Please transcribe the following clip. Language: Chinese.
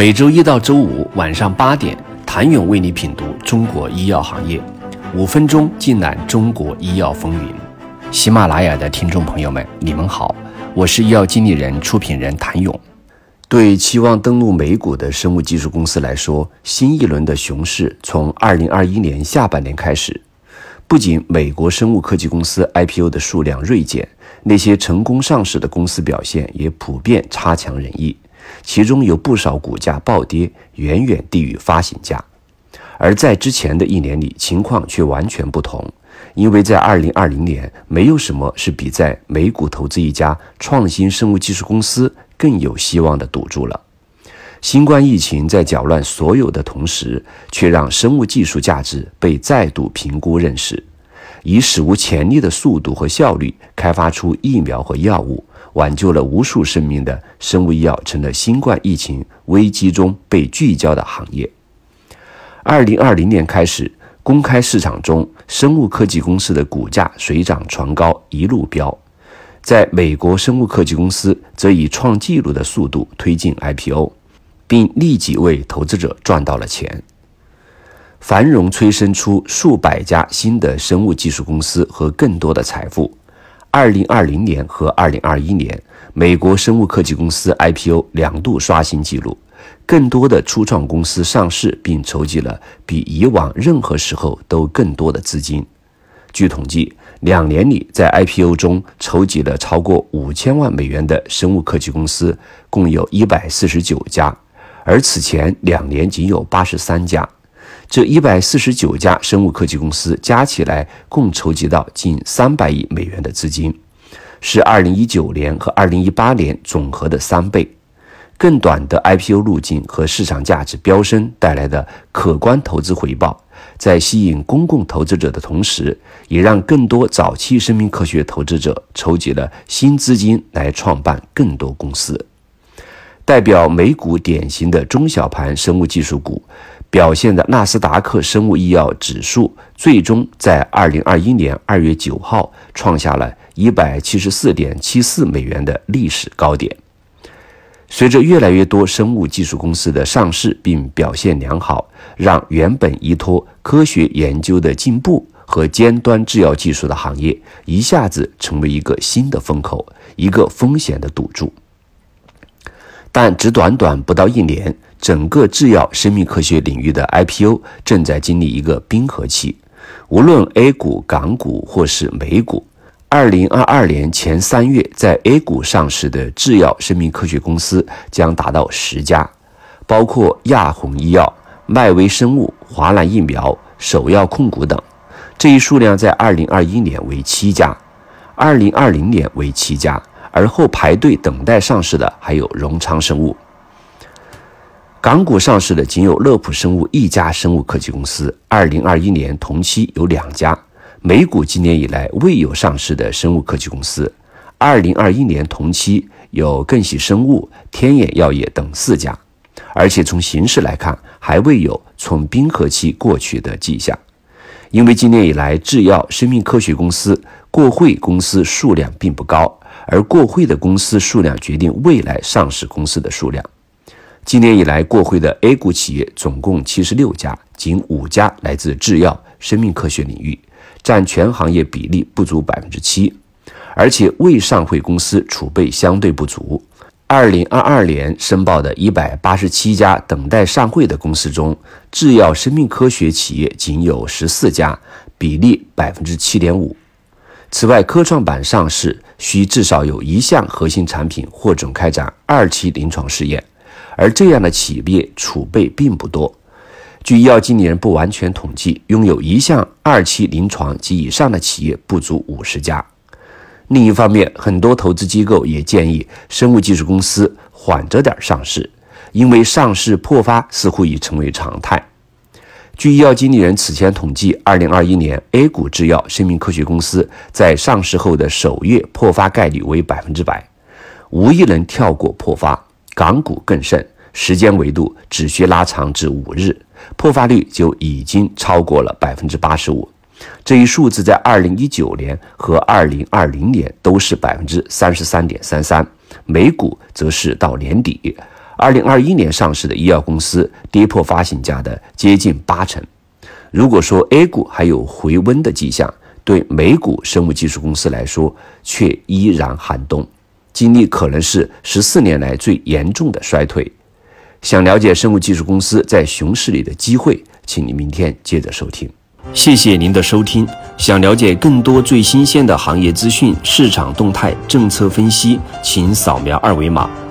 每周一到周五晚上八点，谭勇为你品读中国医药行业，五分钟尽览中国医药风云。喜马拉雅的听众朋友们，你们好，我是医药经理人、出品人谭勇。对期望登陆美股的生物技术公司来说，新一轮的熊市从二零二一年下半年开始。不仅美国生物科技公司 IPO 的数量锐减，那些成功上市的公司表现也普遍差强人意，其中有不少股价暴跌，远远低于发行价。而在之前的一年里，情况却完全不同，因为在2020年，没有什么是比在美股投资一家创新生物技术公司更有希望的赌注了。新冠疫情在搅乱所有的同时，却让生物技术价值被再度评估认识，以史无前例的速度和效率开发出疫苗和药物，挽救了无数生命的生物医药成了新冠疫情危机中被聚焦的行业。二零二零年开始，公开市场中生物科技公司的股价水涨船高，一路飙，在美国生物科技公司则以创纪录的速度推进 IPO。并立即为投资者赚到了钱。繁荣催生出数百家新的生物技术公司和更多的财富。二零二零年和二零二一年，美国生物科技公司 IPO 两度刷新纪录，更多的初创公司上市并筹集了比以往任何时候都更多的资金。据统计，两年里在 IPO 中筹集了超过五千万美元的生物科技公司，共有一百四十九家。而此前两年仅有八十三家，这一百四十九家生物科技公司加起来共筹集到近三百亿美元的资金，是二零一九年和二零一八年总和的三倍。更短的 IPO 路径和市场价值飙升带来的可观投资回报，在吸引公共投资者的同时，也让更多早期生命科学投资者筹集了新资金来创办更多公司。代表美股典型的中小盘生物技术股表现的纳斯达克生物医药指数，最终在二零二一年二月九号创下了一百七十四点七四美元的历史高点。随着越来越多生物技术公司的上市并表现良好，让原本依托科学研究的进步和尖端制药技术的行业一下子成为一个新的风口，一个风险的赌注。但只短短不到一年，整个制药生命科学领域的 IPO 正在经历一个冰河期。无论 A 股、港股或是美股，二零二二年前三月在 A 股上市的制药生命科学公司将达到十家，包括亚宏医药、迈威生物、华南疫苗、首药控股等。这一数量在二零二一年为七家，二零二零年为七家。而后排队等待上市的还有荣昌生物，港股上市的仅有乐普生物一家生物科技公司，二零二一年同期有两家；美股今年以来未有上市的生物科技公司，二零二一年同期有更喜生物、天眼药业等四家，而且从形势来看，还未有从冰河期过去的迹象，因为今年以来制药生命科学公司过会公司数量并不高。而过会的公司数量决定未来上市公司的数量。今年以来，过会的 A 股企业总共七十六家，仅五家来自制药、生命科学领域，占全行业比例不足百分之七。而且未上会公司储备相对不足。二零二二年申报的一百八十七家等待上会的公司中，制药、生命科学企业仅有十四家，比例百分之七点五。此外，科创板上市需至少有一项核心产品获准开展二期临床试验，而这样的企业储备并不多。据医药经理人不完全统计，拥有一项二期临床及以上的企业不足五十家。另一方面，很多投资机构也建议生物技术公司缓着点上市，因为上市破发似乎已成为常态。据医药经理人此前统计，二零二一年 A 股制药生命科学公司在上市后的首月破发概率为百分之百，无一人跳过破发。港股更甚，时间维度只需拉长至五日，破发率就已经超过了百分之八十五。这一数字在二零一九年和二零二零年都是百分之三十三点三三，美股则是到年底。二零二一年上市的医药公司跌破发行价的接近八成。如果说 A 股还有回温的迹象，对美股生物技术公司来说却依然寒冬，经历可能是十四年来最严重的衰退。想了解生物技术公司在熊市里的机会，请你明天接着收听。谢谢您的收听。想了解更多最新鲜的行业资讯、市场动态、政策分析，请扫描二维码